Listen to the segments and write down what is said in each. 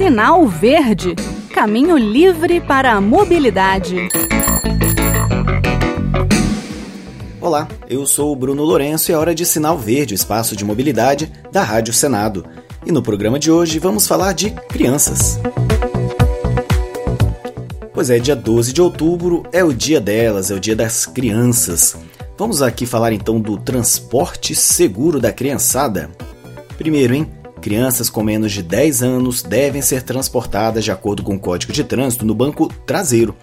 Sinal Verde Caminho livre para a mobilidade. Olá, eu sou o Bruno Lourenço e é hora de Sinal Verde, espaço de mobilidade da Rádio Senado. E no programa de hoje vamos falar de crianças. Pois é, dia 12 de outubro é o dia delas, é o dia das crianças. Vamos aqui falar então do transporte seguro da criançada. Primeiro, hein? Crianças com menos de 10 anos devem ser transportadas de acordo com o Código de Trânsito no banco traseiro.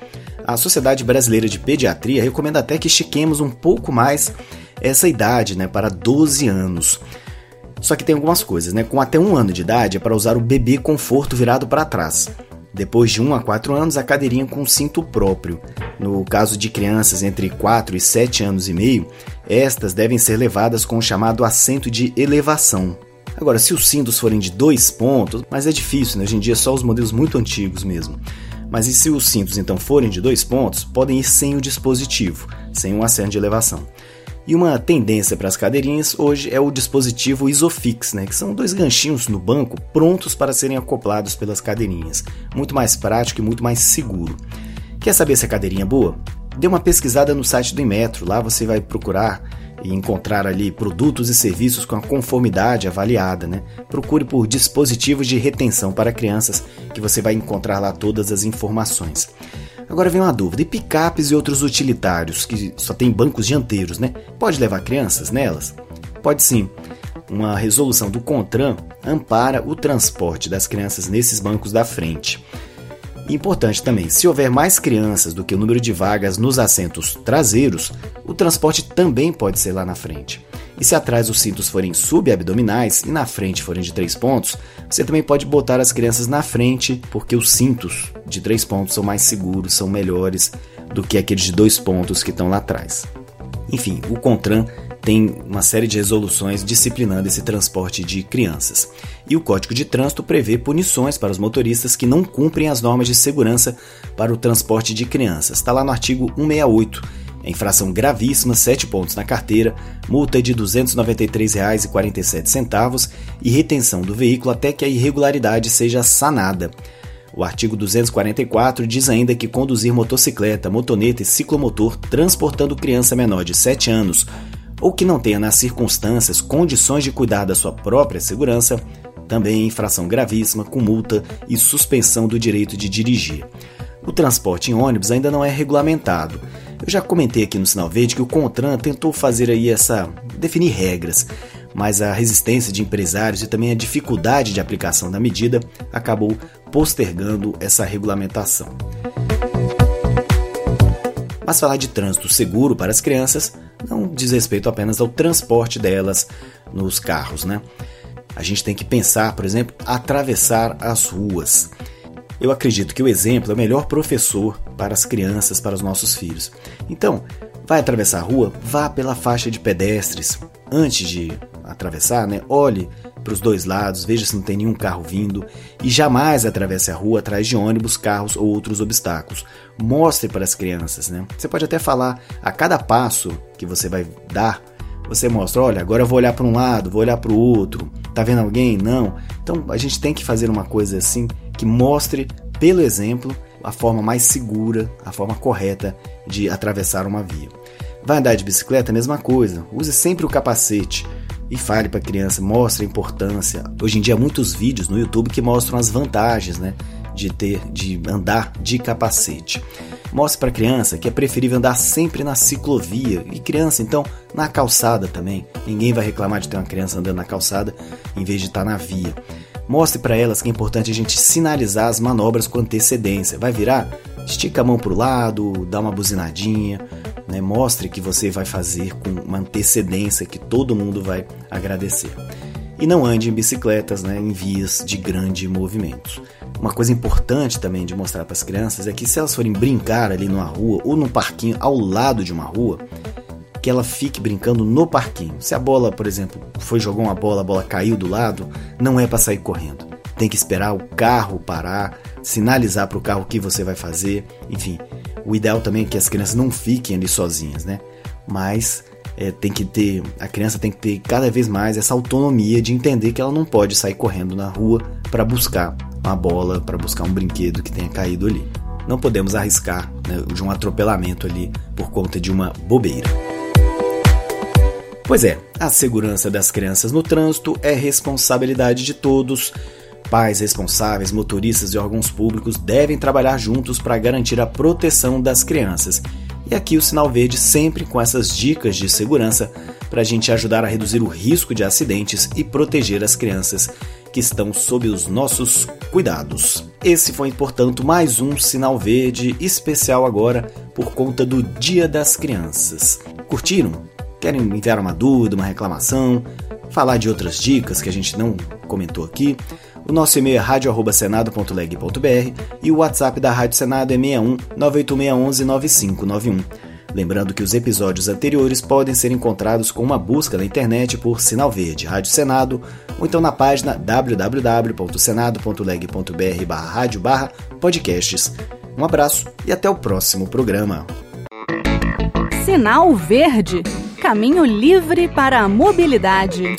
A Sociedade Brasileira de Pediatria recomenda até que estiquemos um pouco mais essa idade, né, para 12 anos. Só que tem algumas coisas, né? Com até um ano de idade é para usar o bebê conforto virado para trás. Depois de 1 a 4 anos, a cadeirinha com cinto próprio. No caso de crianças entre 4 e 7 anos e meio, estas devem ser levadas com o chamado assento de elevação. Agora, se os cintos forem de dois pontos, mas é difícil, né? hoje em dia só os modelos muito antigos mesmo. Mas e se os cintos então forem de dois pontos, podem ir sem o dispositivo, sem um assento de elevação. E uma tendência para as cadeirinhas hoje é o dispositivo Isofix, né, que são dois ganchinhos no banco prontos para serem acoplados pelas cadeirinhas. Muito mais prático e muito mais seguro. Quer saber se a cadeirinha é boa? Dê uma pesquisada no site do Inmetro, lá você vai procurar e encontrar ali produtos e serviços com a conformidade avaliada, né? Procure por dispositivos de retenção para crianças, que você vai encontrar lá todas as informações. Agora vem uma dúvida: e picapes e outros utilitários que só tem bancos dianteiros, né? Pode levar crianças nelas? Pode sim. Uma resolução do CONTRAN ampara o transporte das crianças nesses bancos da frente. Importante também, se houver mais crianças do que o número de vagas nos assentos traseiros, o transporte também pode ser lá na frente. E se atrás os cintos forem subabdominais e na frente forem de três pontos, você também pode botar as crianças na frente, porque os cintos de três pontos são mais seguros, são melhores do que aqueles de dois pontos que estão lá atrás. Enfim, o CONTRAN tem uma série de resoluções disciplinando esse transporte de crianças. E o Código de Trânsito prevê punições para os motoristas que não cumprem as normas de segurança para o transporte de crianças. Está lá no artigo 168 é infração gravíssima, 7 pontos na carteira, multa de R$ 293,47 e retenção do veículo até que a irregularidade seja sanada. O artigo 244 diz ainda que conduzir motocicleta, motoneta e ciclomotor transportando criança menor de 7 anos ou que não tenha nas circunstâncias condições de cuidar da sua própria segurança, também infração gravíssima com multa e suspensão do direito de dirigir. O transporte em ônibus ainda não é regulamentado eu já comentei aqui no Sinal Verde que o Contran tentou fazer aí essa definir regras, mas a resistência de empresários e também a dificuldade de aplicação da medida acabou postergando essa regulamentação. Mas falar de trânsito seguro para as crianças não diz respeito apenas ao transporte delas nos carros, né? A gente tem que pensar, por exemplo, atravessar as ruas. Eu acredito que o exemplo é o melhor professor para as crianças, para os nossos filhos. Então, vai atravessar a rua, vá pela faixa de pedestres. Antes de atravessar, né, olhe para os dois lados, veja se não tem nenhum carro vindo e jamais atravesse a rua atrás de ônibus, carros ou outros obstáculos. Mostre para as crianças, né? Você pode até falar a cada passo que você vai dar, você mostra, olha, agora eu vou olhar para um lado, vou olhar para o outro. Tá vendo alguém? Não. Então a gente tem que fazer uma coisa assim que mostre pelo exemplo a forma mais segura, a forma correta de atravessar uma via. Vai andar de bicicleta, mesma coisa. Use sempre o capacete e fale para a criança, mostre a importância. Hoje em dia há muitos vídeos no YouTube que mostram as vantagens, né, de ter de andar de capacete. Mostre para a criança que é preferível andar sempre na ciclovia e criança então na calçada também. Ninguém vai reclamar de ter uma criança andando na calçada em vez de estar tá na via. Mostre para elas que é importante a gente sinalizar as manobras com antecedência. Vai virar? Estica a mão para o lado, dá uma buzinadinha, né? mostre que você vai fazer com uma antecedência que todo mundo vai agradecer. E não ande em bicicletas né, em vias de grande movimento. Uma coisa importante também de mostrar para as crianças é que se elas forem brincar ali numa rua ou num parquinho ao lado de uma rua, que ela fique brincando no parquinho. Se a bola, por exemplo, foi jogar uma bola, a bola caiu do lado, não é para sair correndo. Tem que esperar o carro parar, sinalizar para o carro o que você vai fazer. Enfim, o ideal também é que as crianças não fiquem ali sozinhas, né? Mas é, tem que ter, a criança tem que ter cada vez mais essa autonomia de entender que ela não pode sair correndo na rua para buscar uma bola para buscar um brinquedo que tenha caído ali. Não podemos arriscar né, de um atropelamento ali por conta de uma bobeira. Pois é, a segurança das crianças no trânsito é responsabilidade de todos. Pais responsáveis, motoristas e órgãos públicos devem trabalhar juntos para garantir a proteção das crianças. E aqui o Sinal Verde sempre com essas dicas de segurança para a gente ajudar a reduzir o risco de acidentes e proteger as crianças que estão sob os nossos cuidados. Esse foi, portanto, mais um Sinal Verde especial agora por conta do Dia das Crianças. Curtiram? Querem enviar uma dúvida, uma reclamação? Falar de outras dicas que a gente não comentou aqui? O nosso e-mail é radio@senado.leg.br e o WhatsApp da Rádio Senado é 61 98611 9591. Lembrando que os episódios anteriores podem ser encontrados com uma busca na internet por Sinal Verde Rádio Senado ou então na página www.senado.leg.br rádio podcasts. Um abraço e até o próximo programa. Sinal Verde Caminho livre para a mobilidade.